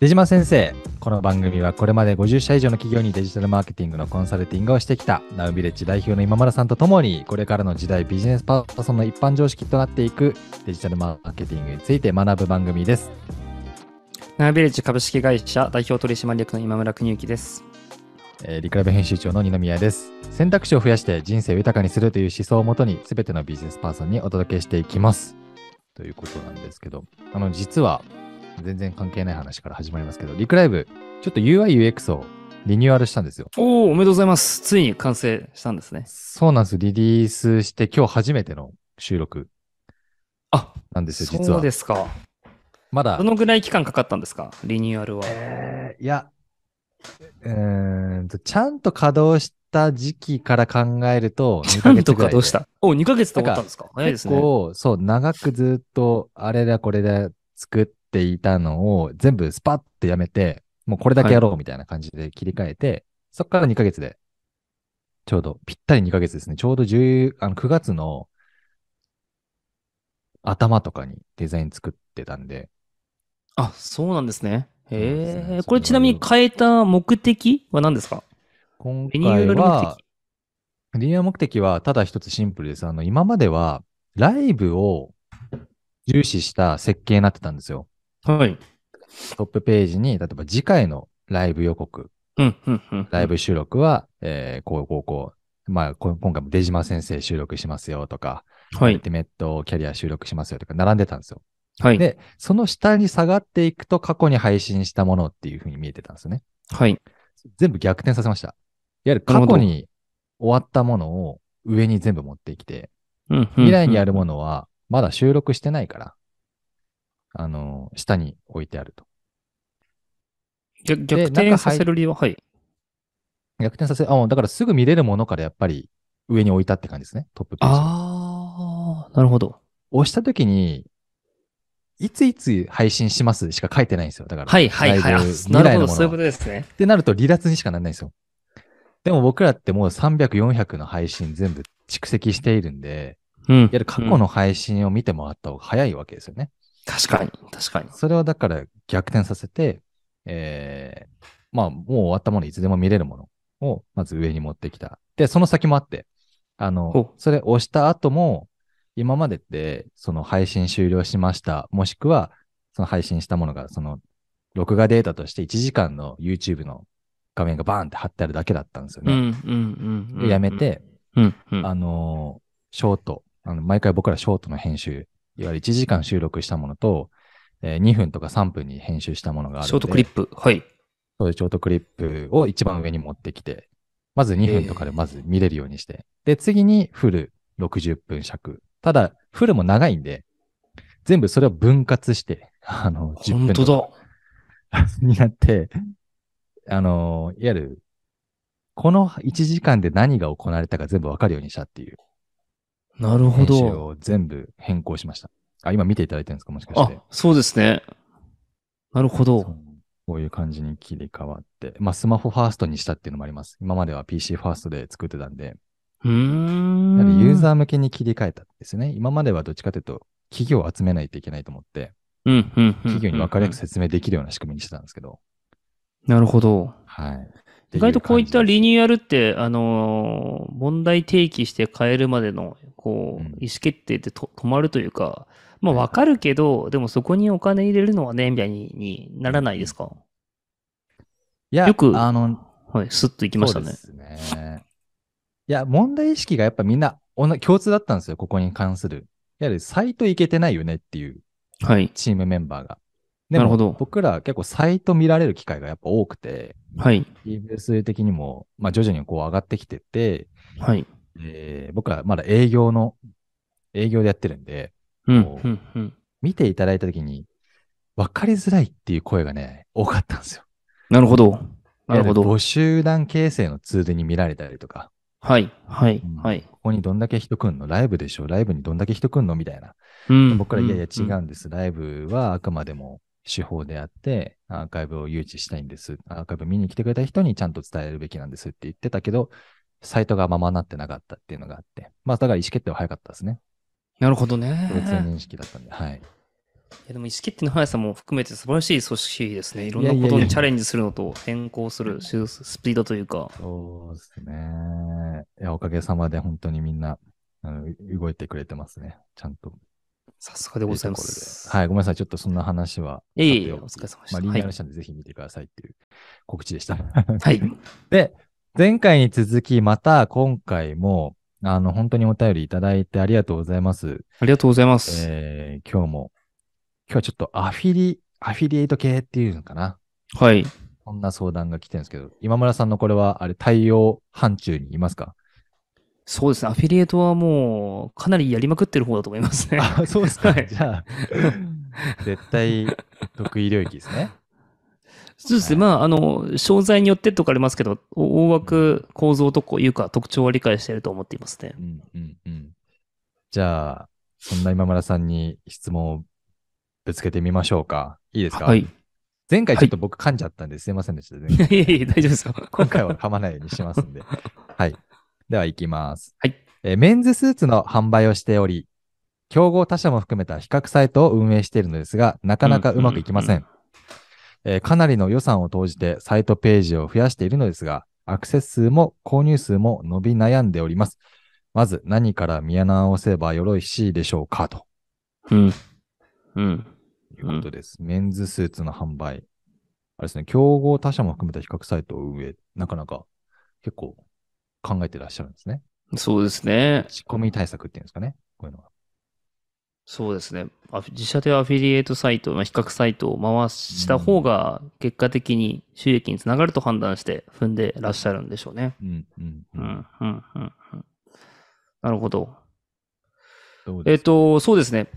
出島先生、この番組はこれまで50社以上の企業にデジタルマーケティングのコンサルティングをしてきたナウビレッジ代表の今村さんとともに、これからの時代ビジネスパーソンの一般常識となっていくデジタルマーケティングについて学ぶ番組です。ナーベレッジ株式会社代表取締役の今村邦之です。えーリクラブ編集長の二宮です。選択肢を増やして人生を豊かにするという思想をもとに、すべてのビジネスパーソンにお届けしていきます。ということなんですけど、あの、実は、全然関係ない話から始まりますけど、リクライブ、ちょっと UI、UX をリニューアルしたんですよ。おお、おめでとうございます。ついに完成したんですね。そうなんです。リリースして今日初めての収録あ、なんですよ、実はそうで。すか。まだど、のぐらい期間かかったんですか？リニューアルは。えーいや、うーんと、ちゃんと稼働した時期から考えると、2ちゃんとヶ月ぐらいでかどうしたお、2ヶ月で終わったんですか早いですね。結構、そう、長くずっと、あれだこれだ作っていたのを、全部スパッてやめて、もうこれだけやろうみたいな感じで切り替えて、そっから2ヶ月で、ちょうど、ぴったり2ヶ月ですね。ちょうど10あの9月の頭とかにデザイン作ってたんで、あ、そうなんですね。へえ。これちなみに変えた目的は何ですか？今回は的、。リニューアル目的はただ一つシンプルです。あの、今までは、ライブを重視した設計になってたんですよ。はい。トップページに、例えば次回のライブ予告、うん、うん、うん。ライブ収録は、えーこうこうこう、まあ、こ今回も出島先生収録しますよとか、はい。アルティメットキャリア収録しますよとか、並んでたんですよ。はい。で、その下に下がっていくと過去に配信したものっていう風に見えてたんですよね。はい。全部逆転させました。いわゆる過去に終わったものを上に全部持ってきて、うん、うん未来にあるもものはまだ収録してないから、あの、下に置いてあると。逆逆転させる理由は、はい。逆転させ、あ、もうだからすぐ見れるものからやっぱり上に置いたって感じですね。トップページ。ああ、なるほど。押したときに、いついつ配信しますしか書いてないんですよ。だから。はいはいはい。なるほど、そういうことですね。ってなると離脱にしかならないんですよ。でも僕らってもう300、400の配信全部蓄積しているんで、うん。いわゆる過去うんの配信を見てもらった方が早いわけですよね。確かに、確かに。それをだから逆転させて、えー、まあもう終わったものいつでも見れるものをまず上に持ってきた。で、その先もあって、あほの、それ押した後も、今までって、その配信終了しました。もしくは、その配信したものが、その、録画データとして1時間の YouTube の画面がバーンって貼ってあるだけだったんですよね。ん、うんうん。でやめて、うん、うん。あのーショート、あの、毎回僕らショートの編集、いわゆる1時間収録したものと、えー2分とか3分に編集したものがあるので。ショートクリップ。はい。そういうショートクリップを一番上に持ってきて、まず2分とかでまず見れるようにして、で、次にフル60分尺。ただ、フルも長いんで、全部それを分割して、あの、10本当だ。か になって、あの、いわゆる、この1時間で何が行われたか全部わかるようにしたっていうなるほ編集ど。を全部変更しました。あ、今見ていただいてるんですか？もしかしあて。、そうですね。なるほど。こういう感じに切り替わって、まあ、スマホファーストにしたっていうのもあります。今までは PC ファーストで作ってたんで、うーん。やはりユーザー向けに切り替えたんですね。今まではどっちかというと、企業を集めないといけないと思って、うん、うん、うん。企業に分かりやすく説明できるような仕組みにしてたんですけど、なるほど。はい。意外とこういったリニニューアルって、あのー問題提起して変えるまでの、こう、うん意思決定ってと止まるというか、まあはいわかるけど、でもそこにお金入れるのはね、みたいににならないですか？いや、よくあの、はい、スッといきましたね。そうですね。いや、問題意識がやっぱみんな共通だったんですよ、ここに関する。いわゆるサイトいけてないよねっていうはい。チームメンバーが。でもなるほど僕ら結構サイト見られる機会がやっぱ多くて、はい。TBS 的にも、まあ徐々にこう上がってきてて、はい。えー僕はまだ営業の、営業でやってるんで、うんこ、ううん、うん。見ていただいたときに、分かりづらいっていう声がね、多かったんですよ。なるほど。なるほど。募集団形成のツールに見られたりとか、はい。はいうん。はい。ここにどんだけ人来んの？ライブでしょ？ライブにどんだけ人来んの？みたいな。うん僕ら、いやいや違んうんです。ライブはあくまでも手法であって、アーカイブを誘致したいんです。アーカイブ見に来てくれた人にちゃんと伝えるべきなんですって言ってたけど、サイトがままなってなかったっていうのがあって。まあ、だから意思決定は早かったですね。なるほどね。別の認識だったんで、はい。やでも意思決定の速さも含めて素晴らしい組織ですね。いろんなことにチャレンジするのと変更するススピードというか。そうですね。いや、おかげさまで本当にみんな、あの動いてくれてますね。ちゃんと。さすがでございます。はい、ごめんなさい。ちょっとそんな話は。いえいえ、お疲れ様でしまあ、た。リニューアはい。ルしたんでぜひ見てくださいっていう告知でした。はい。で、前回に続き、また今回も、あの、本当にお便りいただいてありがとうございます。ありがとうございます。えー今日も、今日はちょっとアフィリ、アフィリエイト系っていうのかな。はい。こんな相談が来てるんですけど、今村さんのこれは、あれ、対応範疇にいますか？そうですね。アフィリエイトはもう、かなりやりまくってる方だと思いますね。あ、そうですか。はいじゃあ、絶対得意領域ですね。そうですね。はいまあ、あの、商材によってとかありますけど、お大枠構造とこういうか特徴は理解していると思っていますねう。んうんうん。じゃあ、そんな今村さんに質問をぶつけてみましょうか。いいですか？はい。い前回ちょっと僕噛んじゃったんですいませんでしたね。やいやいや、大丈夫ですよ。今回は噛まないようにしますんで。はい。では行きます。はい。えーメンズスーツの販売をしており、競合他社も含めた比較サイトを運営しているのですが、なかなかうまくいきません。うんえーかなりの予算を投じてサイトページを増やしているのですが、アクセス数も購入数も伸び悩んでおります。まず何から見直せばよろしいでしょうかとうん。うん。いうことです。メンズスーツの販売。あれですね、競合他社も含めた比較サイトを運営。なかなか結構考えてらっしゃるんですね。そうですね。仕込み対策っていうんですかね。こういうのは。そうですね。自社でアフィリエイトサイト、まあ、比較サイトを回した方が結果的に収益につながると判断して踏んでらっしゃるんでしょうね。うん、うん、う。うんん、うん、うん。うんなるほど。どえっ、と、そうですね。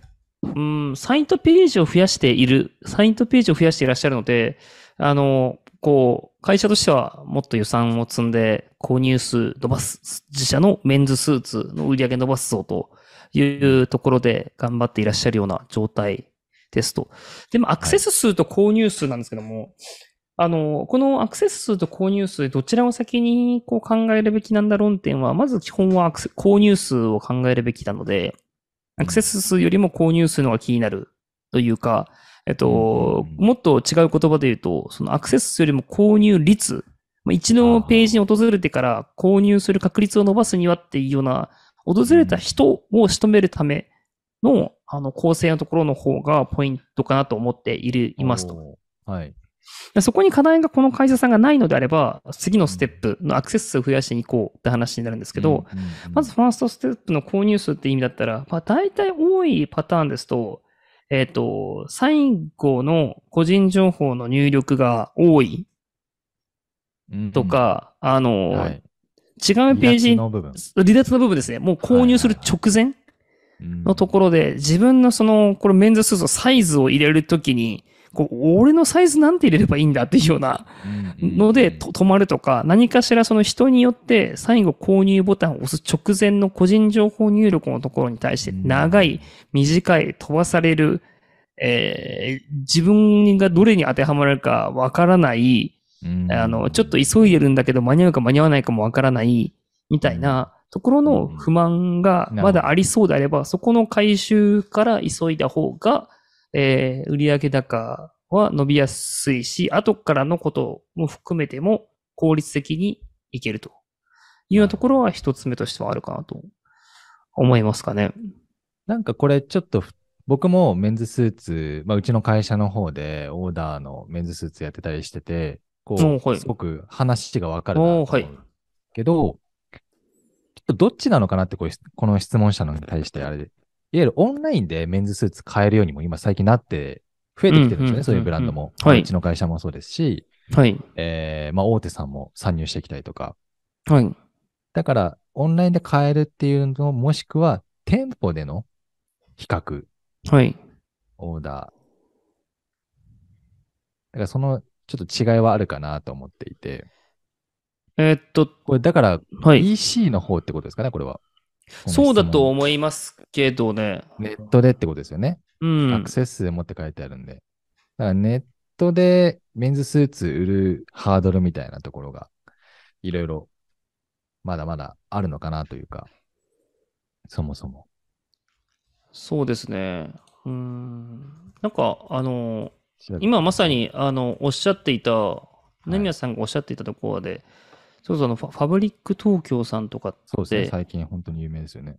うん、サイトページを増やしている、サイトページを増やしていらっしゃるので、あの、こう、会社としてはもっと予算を積んで購入数伸ばす、自社のメンズスーツの売り上げ伸ばすぞというところで頑張っていらっしゃるような状態ですと。でもアクセス数と購入数なんですけども、あの、このアクセス数と購入数、どちらを先にこう考えるべきなんだ論点は、まず基本はアクセ購入数を考えるべきなので、アクセス数よりも購入数の方が気になるというか、えっと、うんもっと違う言葉で言うと、そのアクセス数よりも購入率、まあ一度ページに訪れてから購入する確率を伸ばすにはっていうような、訪れた人を仕留めるための、あの、構成のところの方がポイントかなと思っている、いますと。はい。でそこに課題がこの会社さんがないのであれば、次のステップのアクセス数を増やしていこうって話になるんですけど、まず、ファーストステップの購入数って意味だったら、まあ、大体多いパターンですと、えっ、と、最後の個人情報の入力が多いうんと、か、あうんの、はい。違うページ離脱、の部分離脱の部分ですね。もう購入する直前のとこころで、自分のその、これメンズスーツのサイズを入れるときに、こう俺のサイズなんて入れればいいんだっていうようなのでと止まるとか、何かしらその人によって最後購入ボタンを押す直前の個人情報入力のところに対して長い、短い、飛ばされる、えー自分がどれに当てはまるかわからない、あの、ちょっと急いでるんだけど間に合うか間に合わないかもわからない、みたいなところの不満がまだありそうであれば、そこの回収から急いだ方が、えー売上高は伸びやすいし、後からのことも含めても効率的にいけるというようなところは一つ目としてはあるかなと思いますかね。なんかこれちょっとふ僕もメンズスーツ、まあ、うちの会社の方でオーダーのメンズスーツやってたりしてて、こう、おはい。すごく話がわかるなと思うおはいけど、ちょっとどっちなのかなってこうこの質問者のに対してあれで、いわゆるオンラインでメンズスーツ買えるようにも今最近なって増えてきてるんですよね、うんうんそういうブランドも。はいうちの会社もそうですし、はい。えーまあ、大手さんも参入してきたりとか。はい。だから、オンラインで買えるっていうのもしくは、店舗での比較、はい。オーダー。だから、その、ちょっと違いはあるかなと思っていて。えーっと、これ、だから、はい。EC の方ってことですかね、これは。そうだと思いますけどね。ネットでってことですよね。うん。アクセス数もって書いてあるんで。だから、ネットでメンズスーツ売るハードルみたいなところが、いろいろ、まだまだあるのかなというか、そもそも。そうですね。うん。なんか、あの、今まさに、あの、おっしゃっていた、い二宮さんがおっしゃっていたところで、そうそう、あの、ファブリック東京さんとかって、そうですね。最近本当に有名ですよね。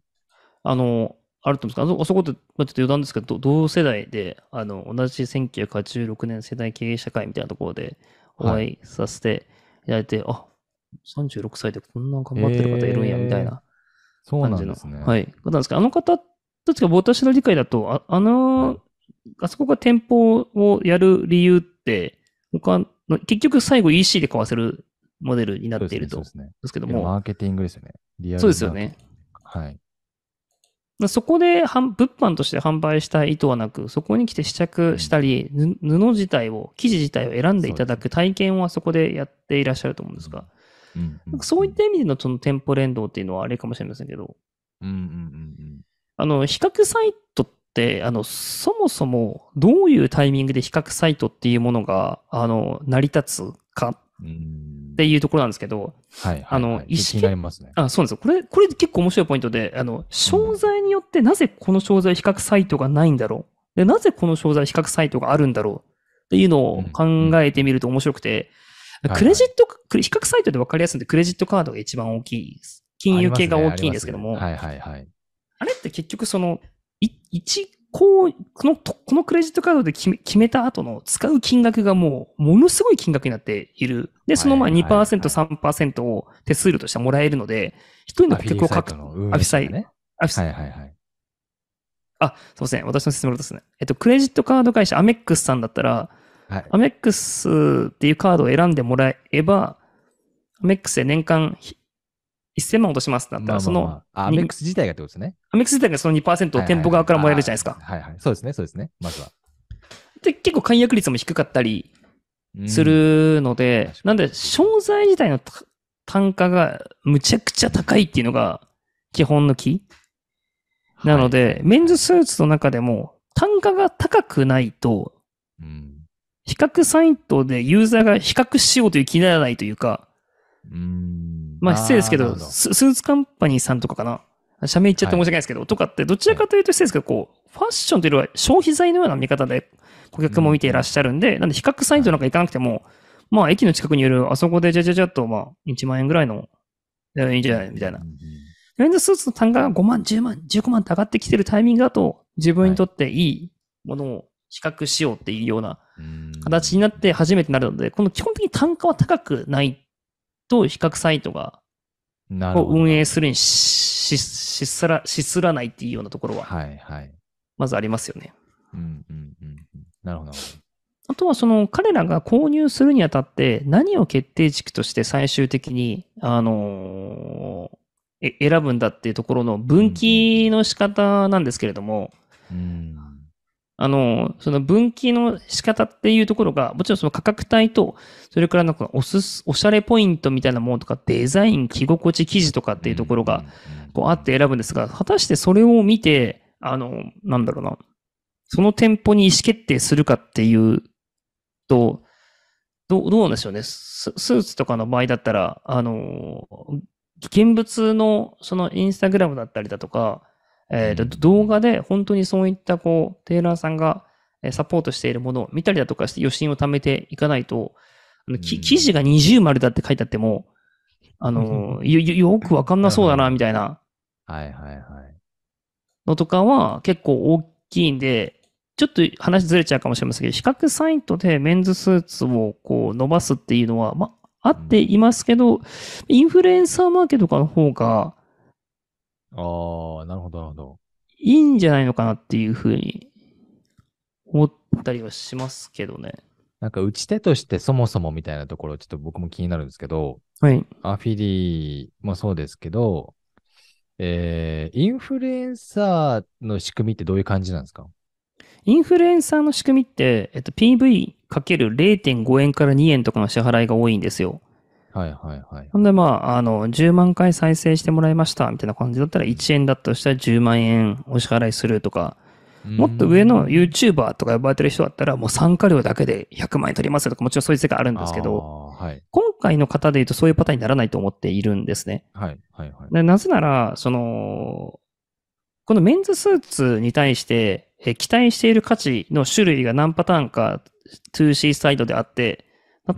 あの、あると思うんですけど、あそこって、まあちょっと余談ですけど、ど同世代で、あの、同じ1986年世代経営社会みたいなところでおは会いさせていただいて、あ、36歳でこんな頑張ってる方いるんや、みたいなそうな感じの。んですね。。はいなんですけど、あの方たちが私の理解だと、ああの、はいあそこが店舗をやる理由って、他の、結局最後 EC で買わせるモデルになっていると。そうですね。マですけども、ーケティングですよね。リアルなそうですよね。。はい。そこで販物販として販売したい意図はなく、そこに来て試着したり、ぬ布自体を、生地自体を選んでいただく体験はそこでやっていらっしゃると思うんですが、うんなんかそういった意味でのその店舗連動っていうのはあれかもしれませんけど、うんうんうんあの、比較サイトって、あの、そもそもどういうタイミングで比較サイトっていうものが、あの、成り立つかうん。うんっていうところなんですけど、はいはいはい。あのちょっと意識気になりますね。あ、そうなんですよ。これ、これ結構面白いポイントで、あの、商材によってなぜこの商材比較サイトがないんだろう？で、なぜこの商材比較サイトがあるんだろう？っていうのを考えてみると面白くて、うんうんクレジット、クレ比較サイトで分かりやすいんで、クレジットカードが一番大きいです。金融系が大きいんですけども、ありますねはいはいはい。あれって結局その、い一、こう、この、とこのクレジットカードで決め決めた後の使う金額がもう、ものすごい金額になっている。で、そのまあ2%、はいはいはい3%を手数料としてもらえるので、一人の顧客を書くアフィリエイアフィサイはいはいはい。あ、すいません。私の説明ですね。えっと、クレジットカード会社アメックスさんだったら、はい。アメックスっていうカードを選んでもらえば、アメックスで年間ひ1000万落としますってなったら、その、アにメックス自体がってことですね。アメックス自体がその2%を店舗側からもらえるじゃないですか。はいはい。そうですね、そうですね。まずは。で、結構解約率も低かったりうんするので、なんで、商材自体のた単価がむちゃくちゃ高いっていうのが基本のキー。なので、メンズスーツの中でも単価が高くないと、うん。比較サイトでユーザーが比較しようという気にならないというか、うん。まあ失礼ですけど、ススーツカンパニーさんとかかな。社名言っちゃって申し訳ないですけど、とかってどちらかというと失礼ですけど、こう、ファッションというよりは消費財のような見方で顧客も見ていらっしゃるんで、なんで比較サイトなんか行かなくても、まあ駅の近くにいるあそこでじゃじゃじゃっとまあ1万円ぐらいの、いいんじゃないみたいな。うん。うんメンズスーツの単価が5万、10万、15万って上がってきてるタイミングだと、自分にとっていいものを比較しようっていうようなうん。形になって初めてなるので、この基本的に単価は高くないと比較サイトがを運営するにし、し、しすら、しすらないっていうようなところは、はいはい。まずありますよね。うんうんうんうん。なるほどあとはその彼らが購入するにあたって何を決定軸として最終的に、あのーえ選ぶんだっていうところの分岐の仕方なんですけれども、ど。うん。あの、その分岐の仕方っていうところが、もちろんその価格帯と、それからなんかおすす、おしゃれポイントみたいなものとか、デザイン、着心地、生地とかっていうところが、こうあって選ぶんですが、果たしてそれを見て、あの、なんだろうな、その店舗に意思決定するかっていうと、どう、どうなんでしょうね。ススーツとかの場合だったら、あの、現物のそのインスタグラムだったりだとか、えー動画で本当にそういったこう、テーラーさんがえーサポートしているものを見たりだとかして余震を貯めていかないと、あの記事が二重丸だって書いてあっても、あの、よ、よよくわかんなそうだな、みたいな。はいはいはい。のとかは結構大きいんで、ちょっと話ずれちゃうかもしれませんけど、比較サイトでメンズスーツをこう伸ばすっていうのは、まあ、あっていますけど、インフルエンサーマーケットとかの方がああ、なるほどなるほど。いいんじゃないのかなっていうふうに思ったりはしますけどね。なんか打ち手としてそもそもみたいなところちょっと僕も気になるんですけど、はい。アフィリもそうですけど、えー、インフルエンサーの仕組みってどういう感じなんですか？インフルエンサーの仕組みって、えっと、PV×0.5 円から2円とかの支払いが多いんですよ。はいはいはい。ほんで、まあ、あの、10万回再生してもらいましたみたいな感じだったら、1円だとしたら10万円お支払いするとか、もっと上の YouTuber とか呼ばれてる人だったら、もう参加料だけで100万円取りますよとか、もちろんそういう世界あるんですけど、はい。今回の方で言うとそういうパターンにならないと思っているんですね。はいはいはい。でなぜなら、その、このメンズスーツに対して、え期待している価値の種類が何パターンか 2C サイトであって、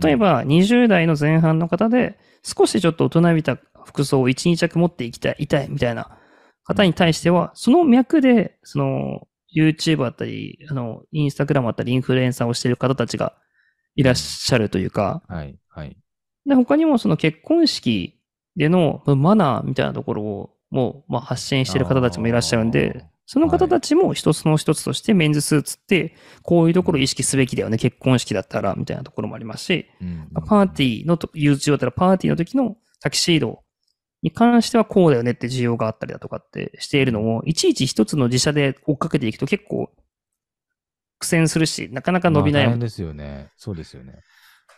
例えば20代の前半の方で少しちょっと大人びた服装を1、2着持っていきたい、いたいみたいな方に対しては、その脈で、その YouTube あったり、あの、インスタグラムあったり、インフルエンサーをしている方たちがいらっしゃるというか、はい。はい。で、他にもその結婚式でのマナーみたいなところをもう、まあ、発信している方たちもいらっしゃるんで、その方たちも一つの一つとしてメンズスーツってこういうところを意識すべきだよね。結婚式だったらみたいなところもありますし、うんパーティーのと、YouTube だったらパーティーの時のタキシードに関してはこうだよねって需要があったりだとかってしているのを、いちいち一つの自社で追っかけていくと結構苦戦するし、なかなか伸び悩む。まあですよね。そうですよね。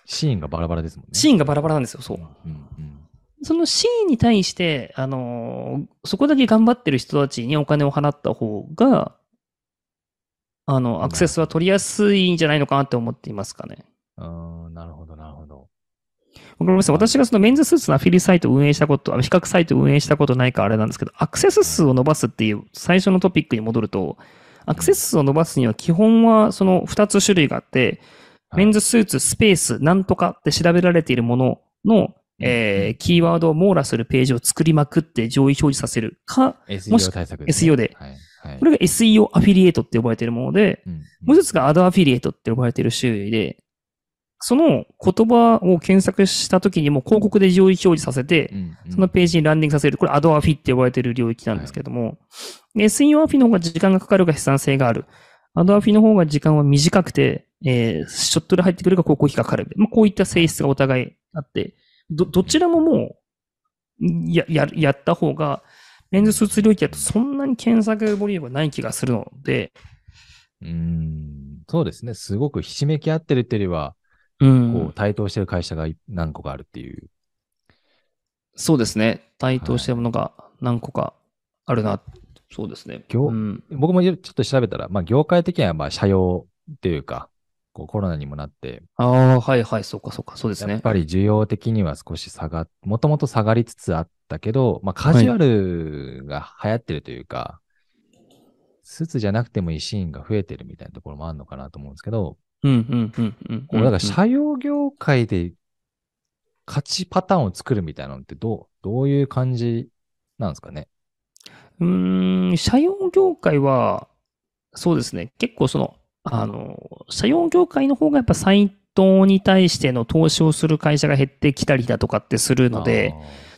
シーンがバラバラですもんね。シーンがバラバラなんですよ、そう。うんうんそのシーンに対して、あのーそこだけ頑張ってる人たちにお金を払った方が、あの、アクセスは取りやすいんじゃないのかなって思っていますかね。うん。なるほど、なるほど。わかります私がそのメンズスーツのアフィリサイトを運営したこと、あ比較サイトを運営したことないからあれなんですけど、アクセス数を伸ばすっていう最初のトピックに戻ると、アクセス数を伸ばすには基本はその2つ種類があって、はいメンズスーツスペースなんとかって調べられているものの、えーキーワードを網羅するページを作りまくって上位表示させるか、もし SEO 対策です、ね。SEO ではい。はいこれが SEO アフィリエイトって呼ばれているもので、うんもう一つがアドアフィリエイトって呼ばれている種類で、その言葉を検索した時にも広告で上位表示させて、うんうんそのページにランディングさせる。これアドアフィって呼ばれている領域なんですけども、SEO アフィの方が時間がかかるが悲惨性がある。アドアフィの方が時間は短くて、えーショットで入ってくるが広告費がかかる。まあ、こういった性質がお互いあって、ど、どちらももう、や、や、やった方が、メンズスーツ領域だとそんなに検索ボリュームがない気がするので、うん。そうですね。すごくひしめき合ってるっていうよりは、うんこう、対等してる会社がい何個かあるっていう。そうですね。対等してるものが何個かあるな。そうですね。業うん。僕もちょっと調べたら、まあ、業界的には、まあ、社用っていうか、こうコロナにもなって、ああ、はいはい、そうかそうか、そうですね。やっぱり需要的には少し下が、もともと下がりつつあったけど、まあ、カジュアルが流行ってるというか、スーツじゃなくてもいいシーンが増えてるみたいなところもあるのかなと思うんですけど、うんうんうんうん。こうだから社用業界で勝ちパターンを作るみたいなのってどう、どういう感じなんですかね？うーん、社用業界は、そうですね。結構その、あの、社用業界の方がやっぱサイトに対しての投資をする会社が減ってきたりだとかってするので、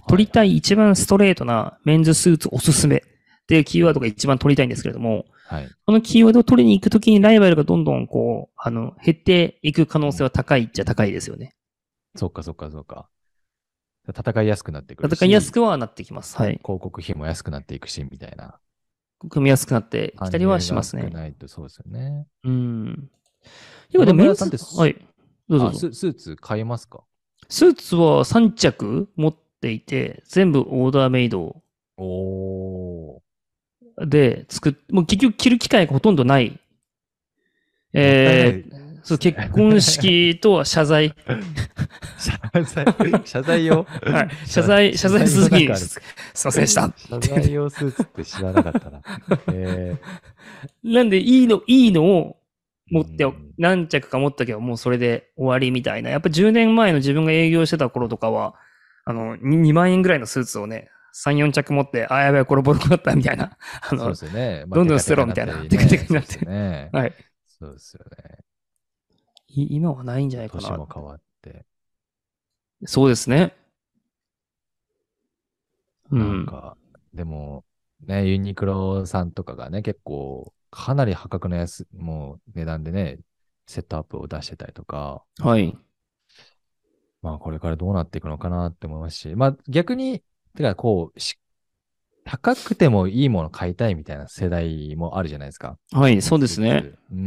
取りい。たい一番ストレートなメンズスーツおすすめっていうキーワードが一番取りたいんですけれども、はい。このキーワードを取りに行くときにライバルがどんどんこう、あの、減っていく可能性は高いっちゃ高いですよね。そっかそっかそっか。戦いやすくなってくるし。戦いやすくはなってきます。はい。広告費も安くなっていくし、みたいな。組みやすくなってきたりはしますねないとそうですよね。うん。いや、でもメンズ野村さんってはい。どうぞススーツ買えますか？スーツは3着持っていて、全部オーダーメイドおー。で作っ、もう結局着る機会がほとんどない。えー、そう、結婚式とは謝罪。謝罪、謝罪用はい。謝罪、謝罪するに、す すいませんでした。謝罪用スーツって知らなかったな。えなんで、いいの、いいのを持って何着か持ったけど、もうそれで終わりみたいな。やっぱ10年前の自分が営業してた頃とかは、あの、2, 万円ぐらいのスーツをね、3、4着持って、あ、やばい、これボロボロだったみたいな。あー、そうので、すよね。まあどんどん捨てろみたいなテカテカテカテカになって。はい。そうですよね。い今はないんじゃないかな年も。変わって。そうですね。うん。なんか、でも、ね、ユニクロさんとかがね、結構、かなり破格の安、もう値段でね、セットアップを出してたりとか、はい。まあこれからどうなっていくのかなって思いますし、まあ逆に、てかこう、し高くてもいいもの買いたいみたいな世代もあるじゃないですか。はい、そうですね。。う。うん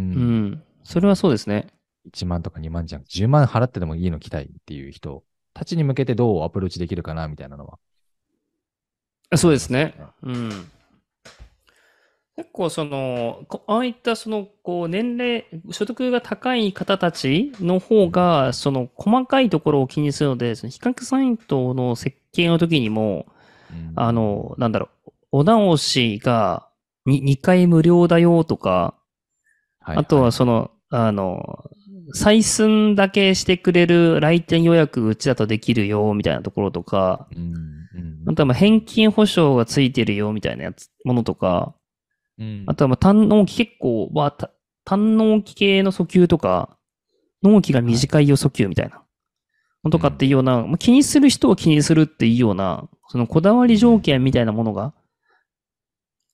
ん。それはそうですね。1万とか2万じゃん。10万払ってでもいいの着たいっていう人たちに向けてどうアプローチできるかなみたいなのは。そうですね。うん。結構その、こああいったその、こう、年齢、所得が高い方たちの方が、その、細かいところを気にするので、その比較サイトの設計の時にも、うんあ、の、なんだろう、お直しが、に2回無料だよとか、はいあとはその、あの、採寸だけしてくれる来店予約うちだとできるよみたいなところとか、うんうん。あとはまあ返金保証がついてるよみたいなやつ、ものとか、うん。あとはまあ単納期結構は、た単納期系の訴求とか、納期が短いよ訴求みたいな。のとかっていうような、まあ気にする人を気にするっていうような、そのこだわり条件みたいなものが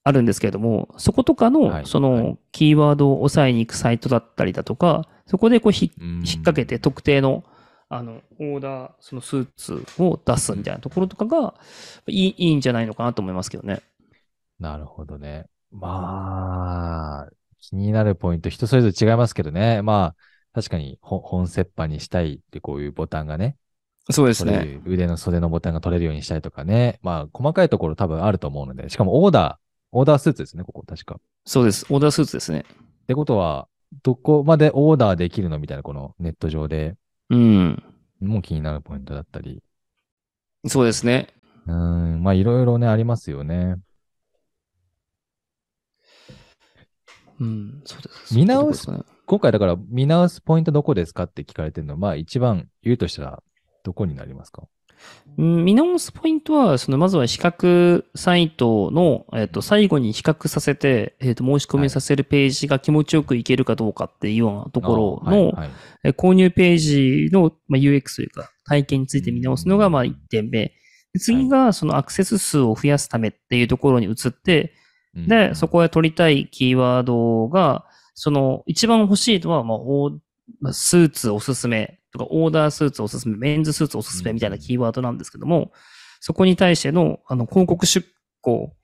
あるんですけれども、そことかはい。の、そはい。のキーワードを抑えに行くサイトだったりだとか、そこでこうひうん引っ掛けて特定の、あの、オーダー、そのスーツを出すみたいなところとかが、いいいいんじゃないのかなと思いますけどね。なるほどね。まあ、気になるポイント、人それぞれ違いますけどね。まあ、確かにほ本折半にしたいってこういうボタンがね、そうで取れる腕の袖のボタンが取れるようにしたいとかね。まあ、細かいところ多分あると思うので、しかもオーダー、オーダースーツですね、ここ確か。っそうです。オーダースーツですね。てことは、どこまでオーダーできるのみたいな、このネット上でうん。もう気になるポイントだったり。そうですね。うーん、まあいろいろね、ありますよね。うん。そうです。見直すそういうとこ今回だから見直すポイントどこですかって聞かれてるのは、まあ一番言うとしたらどこになりますか？見直すポイントは、その、まずは比較サイトの、えっ、と、最後に比較させて、えっ、と、申し込みさせるページが気持ちよくいけるかどうかっていうようなところの、え購入ページの、まあ、UX というか、体験について見直すのが、まあ、1点目。で次が、そのアクセス数を増やすためっていうところに移って、で、そこへ取りたいキーワードが、その、一番欲しいのは、まあスーツおすすめとか、オーダースーツおすすめ、メンズスーツおすすめみたいなキーワードなんですけども、そこに対しての、あの、広告出稿、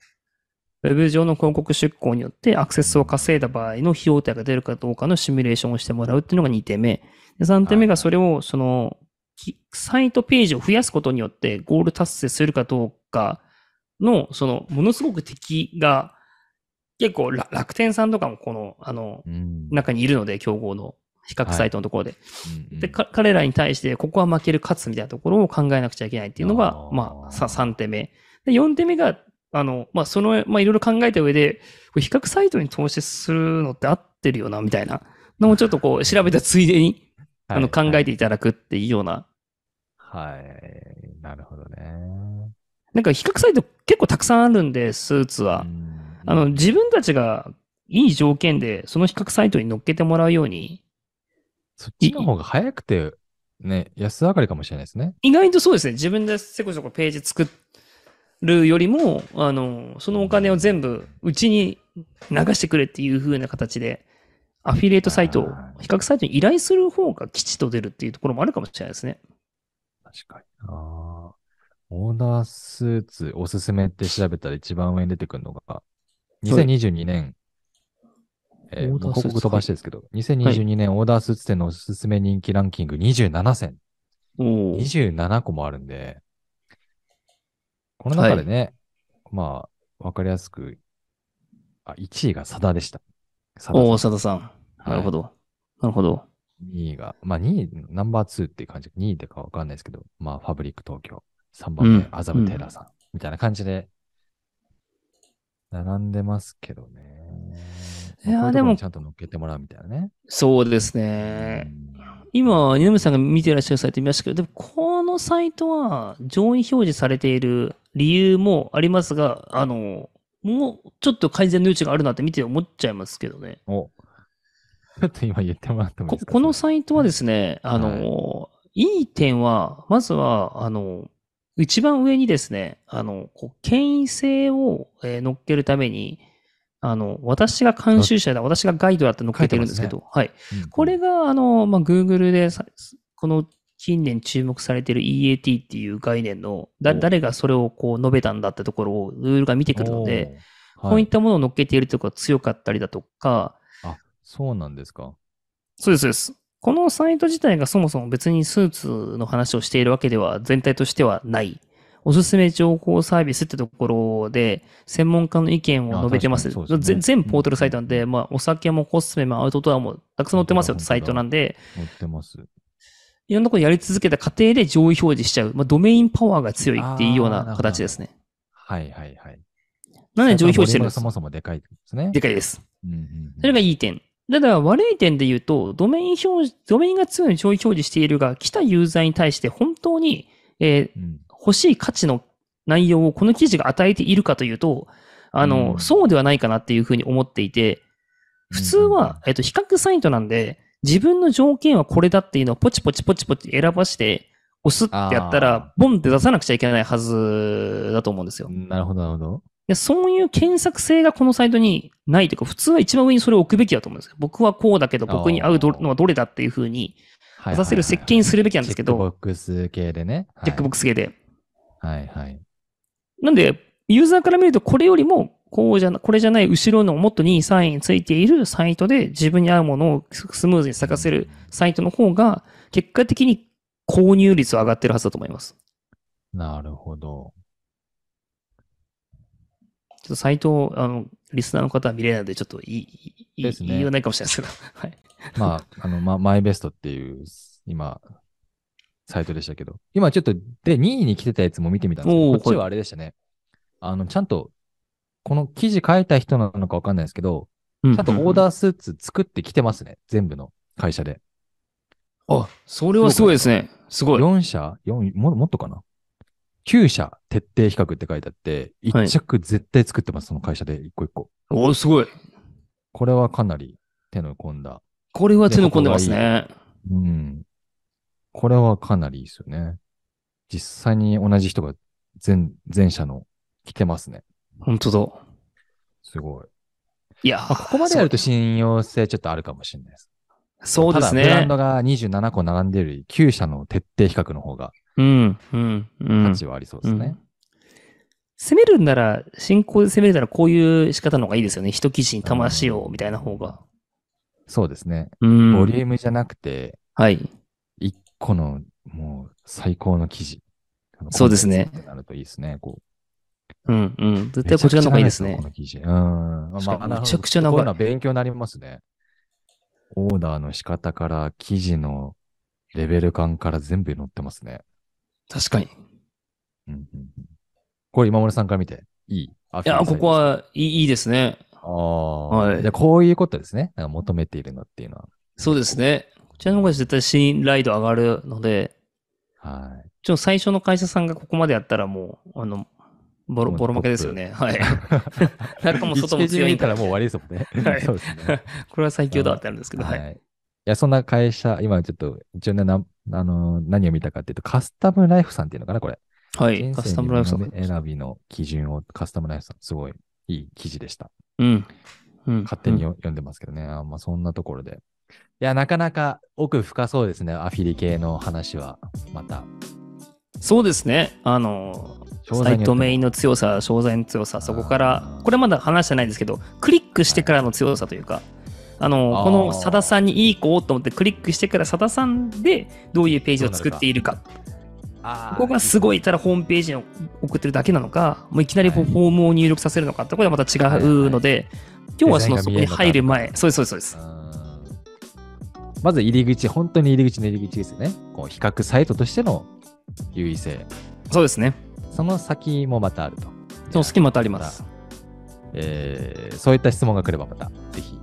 ウェブ上の広告出稿によってアクセスを稼いだ場合の費用対が出るかどうかのシミュレーションをしてもらうっていうのが2点目。で3点目がそれを、その、きサイトページを増やすことによってゴール達成するかどうかの、その、ものすごく敵が、結構ら楽天さんとかもこの、あの、うん。中にいるので、競合の比較サイトのところで。うんで、か彼らに対して、ここは負ける勝つみたいなところを考えなくちゃいけないっていうのがあ、ーまあ、さ3点目。で、4点目が、あの、まあ、その、まあ、いろいろ考えた上で、比較サイトに投資するのって合ってるよな、みたいなのもちょっとこう、調べたついでに、あの、考えていただくっていうような、はい。なるほどね。なんか比較サイト結構たくさんあるんで、スーツは。うんあの、自分たちがいい条件で、その比較サイトに乗っけてもらうように、そっちの方が早くて、ね、安上がりかもしれないですね。意外とそうですね、自分でせこせこページ作るよりも、あの、そのお金を全部うちに流してくれっていう風な形で、アフィリエイトサイトを比較サイトに依頼する方が吉と出るっていうところもあるかもしれないですね。確かに。ああ。オーダースーツおすすめって調べたら一番上に出てくるのが、2022年、えーオーダー広告飛ばしてですけど、2022年オーダースーツ店のおすすめ人気ランキング27選。おー27個もあるんで、この中でね、まあ、わかりやすく、あ、1位がサダでした。サダさんおー、佐田さん。なるほど。なるほど。2位が、まあ2位、ナンバー2っていう感じ、2位でかわかんないですけど、まあファブリック東京、3番目、うん麻布テラさん、みたいな感じで、並んでますけどね。いやでもちゃんと乗っけてもらうみたいなね。そうですね。今、二宮さんが見てらっしゃるサイト見ましたけど、でもこのサイトは上位表示されている理由もありますが、あの、もうちょっと改善の余地があるなって見て思っちゃいますけどね。お、ちょっと今言ってもらってもいいこですか？このそサイトはですね、あの、いい点は、まずは、あの、一番上にですね、あの、こう権威性を、えー乗っけるために、あの、私が監修者だ、私がガイドだって乗っけてるんですけど、はい。れうんこれが、あの、まあ、Google でさ、この近年注目されている EAT っていう概念の、だ、お誰がそれをこう述べたんだってところを Google が見てくるので、、おーこういっはたものを乗っけているところが強かったりだとか、あ、そうなんですか。そうです、そうです。このサイト自体がそもそも別にスーツの話をしているわけでは全体としてはない。おすすめ情報サービスってところで、専門家の意見を述べてます。すねぜ全ポータルサイトなんで、うんまあ、お酒もコスメもアウトドアもたくさん載ってますよってサイトなんで、載ってます。いろんなことやり続けた過程で上位表示しちゃう。まあ、ドメインパワーが強いっていうような形ですね。はいはいはい。なので上位表示してるんですボリュームがそ。もそもでかいですね。でかいです。うんうんうんそれがいい点。ただ悪い点で言うと、ドメイン表示、ドメインが強い上位表示しているが、来たユーザーに対して本当に、えーうん欲しい価値の内容をこの記事が与えているかというと、あの、うんそうではないかなっていうふうに思っていて、普通は、えっと、比較サイトなんで、自分の条件はこれだっていうのをポチポチポチポチ選ばして、押すってやったあら、ボンって出さなくちゃいけないはずだと思うんですよ。なるほど、なるほど。でそういう検索性がこのサイトにないというか、普通は一番上にそれを置くべきだと思うんですよ。僕はこうだけど、僕に合うどのはどれだっていうふうにはい出させる設計にするべきなんですけど、チェックボックス系でね。チェックボックス系で。はいはい。なんで、ユーザーから見ると、これよりも、こうじゃな、これじゃない後ろのもっと2位、3位についているサイトで自分に合うものをスムーズに探せるサイトの方が、結果的に購入率は上がってるはずだと思います。なるほど。ちょっとサイトを、あの、リスナーの方は見れないので、ちょっと言い、言いですね言いようないかもしれないですけど。はい。まあ、あの、ま、マイベストっていう、今、サイトでしたけど、今ちょっと、で、2位に来てたやつも見てみたんですけど、こっちはあれでしたね。あの、ちゃんと、この記事書いた人なのかわかんないですけど、ちちゃんとオーダースーツ作ってきてますね。全部の会社で。あ、それはすごいですね。すごい。4社 ?4、ももっとかな ?9 社徹底比較って書いてあって、はい1着絶対作ってます、その会社で一個一個。おすごい。これはかなり手の込んだ。これは手の込んでますね。うん。これはかなりいいですよね。実際に同じ人が全、全社の来てますね。本当だ。すごい。いやまあ、ここまでやると信用性ちょっとあるかもしれないです。そうですただブランね。ドが27個並んでるより、9社の徹底比較の方がうん、うん、うん。価値はありそうですね。うん攻めるんなら、進行で攻めるならこういう仕方の方がいいですよね。一記事に魂を、みたいな方が。そうですね。うん。ボリュームじゃなくて、はい。1個のもう最高の記事。そうですね。なるといいですね。こうん、うん。絶う対こちらの方がいいですねこ。の記事。うん。ま確かになるほどめちゃくちゃ長いこういうのは勉強になりますね。オーダーの仕方から記事のレベル感から全部載ってますね。確かに。うんうんうんこれ今村さんから見ていい？いや、ここ。はいいいいですね。ああ。はいでこういうことですね。求めているのっていうのは。そうですね。こちらの方が絶対信頼度上がるので、はい。ちょっと最初の会社さんがここまでやったらもう、あの、ボロ、ボロ負けですよね。はい。中も外も1ページ強いんだ目見たらもう終わりですもんね。はいそうですね。これは最強だってあるんですけど、は。はいい。いや、そんな会社、今ちょっと、一応ね、なあのー何を見たかっていうと、カスタムライフさんっていうのかな、これ。はい。カスタムライフさん。に選びの基準を、カスタムライフさん、すごいいい記事でした。うん。うん。勝手にうんよ読んでますけどね。あまあ、そんなところで。いや、なかなか奥深そうですね、アフィリ系の話は。また。そうですね。あの、サイトメインの強さ、商材の強さ、そこからこれまだ話してないですけど、クリックしてからの強さというか、あの、この佐田さんにいい子をと思ってクリックしてから佐田さんでどういうページを作っているか。ここがすごい、ただホームページに送ってるだけなのか、もういきなりフォームを入力させるのかってこれはまた違うので、今日はそのそこに入る前、そうです、そうです、そうです。うんまず入り口、本当に入り口の入り口ですよね。こう比較サイトとしての優位性。そうですね。その先もまたあると。その隙間またあります。えーそういった質問が来ればまた、ぜひ。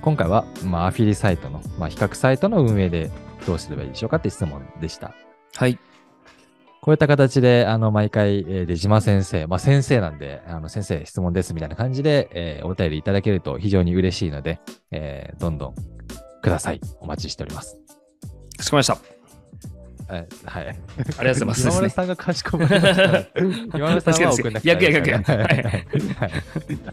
今回は、まあ、アフィリサイトの、まあ、比較サイトの運営でどうすればいいでしょうかって質問でした。はい。こういった形で、あの、毎回、えー出島先生、まあ、先生なんで、あの、先生、質問ですみたいな感じで、えーお便りいただけると非常に嬉しいので、えーどんどんください。お待ちしております。かしこまりました。えはい。ありがとうございます。今村さんがかしこまりました。今村さんは送んなくて確かにですよ大丈夫ですからね逆逆はい。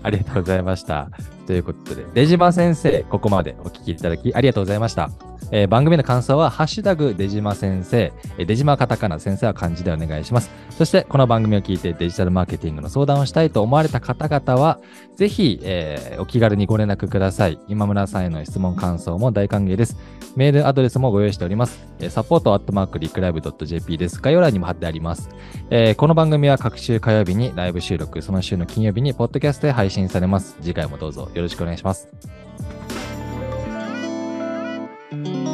ありがとうござい。ました。とい。うことで、出島先生、ここまでお聞きい。ただきありがとうござい。ました。えー番組の感想は、ハッシュタグ、出島先生、えー出島カタカナ、先生は漢字でお願いします。そして、この番組を聞いてデジタルマーケティングの相談をしたいと思われた方々は、ぜひ、えーお気軽にご連絡ください。今村さんへの質問、感想も大歓迎です。メールアドレスもご用意しております。えーサポートアットマークリクライブ .jp です。概要欄にも貼ってあります。えーこの番組は各週火曜日にライブ収録、その週の金曜日にポッドキャストで配信されます。次回もどうぞよろしくお願いします。Thank you.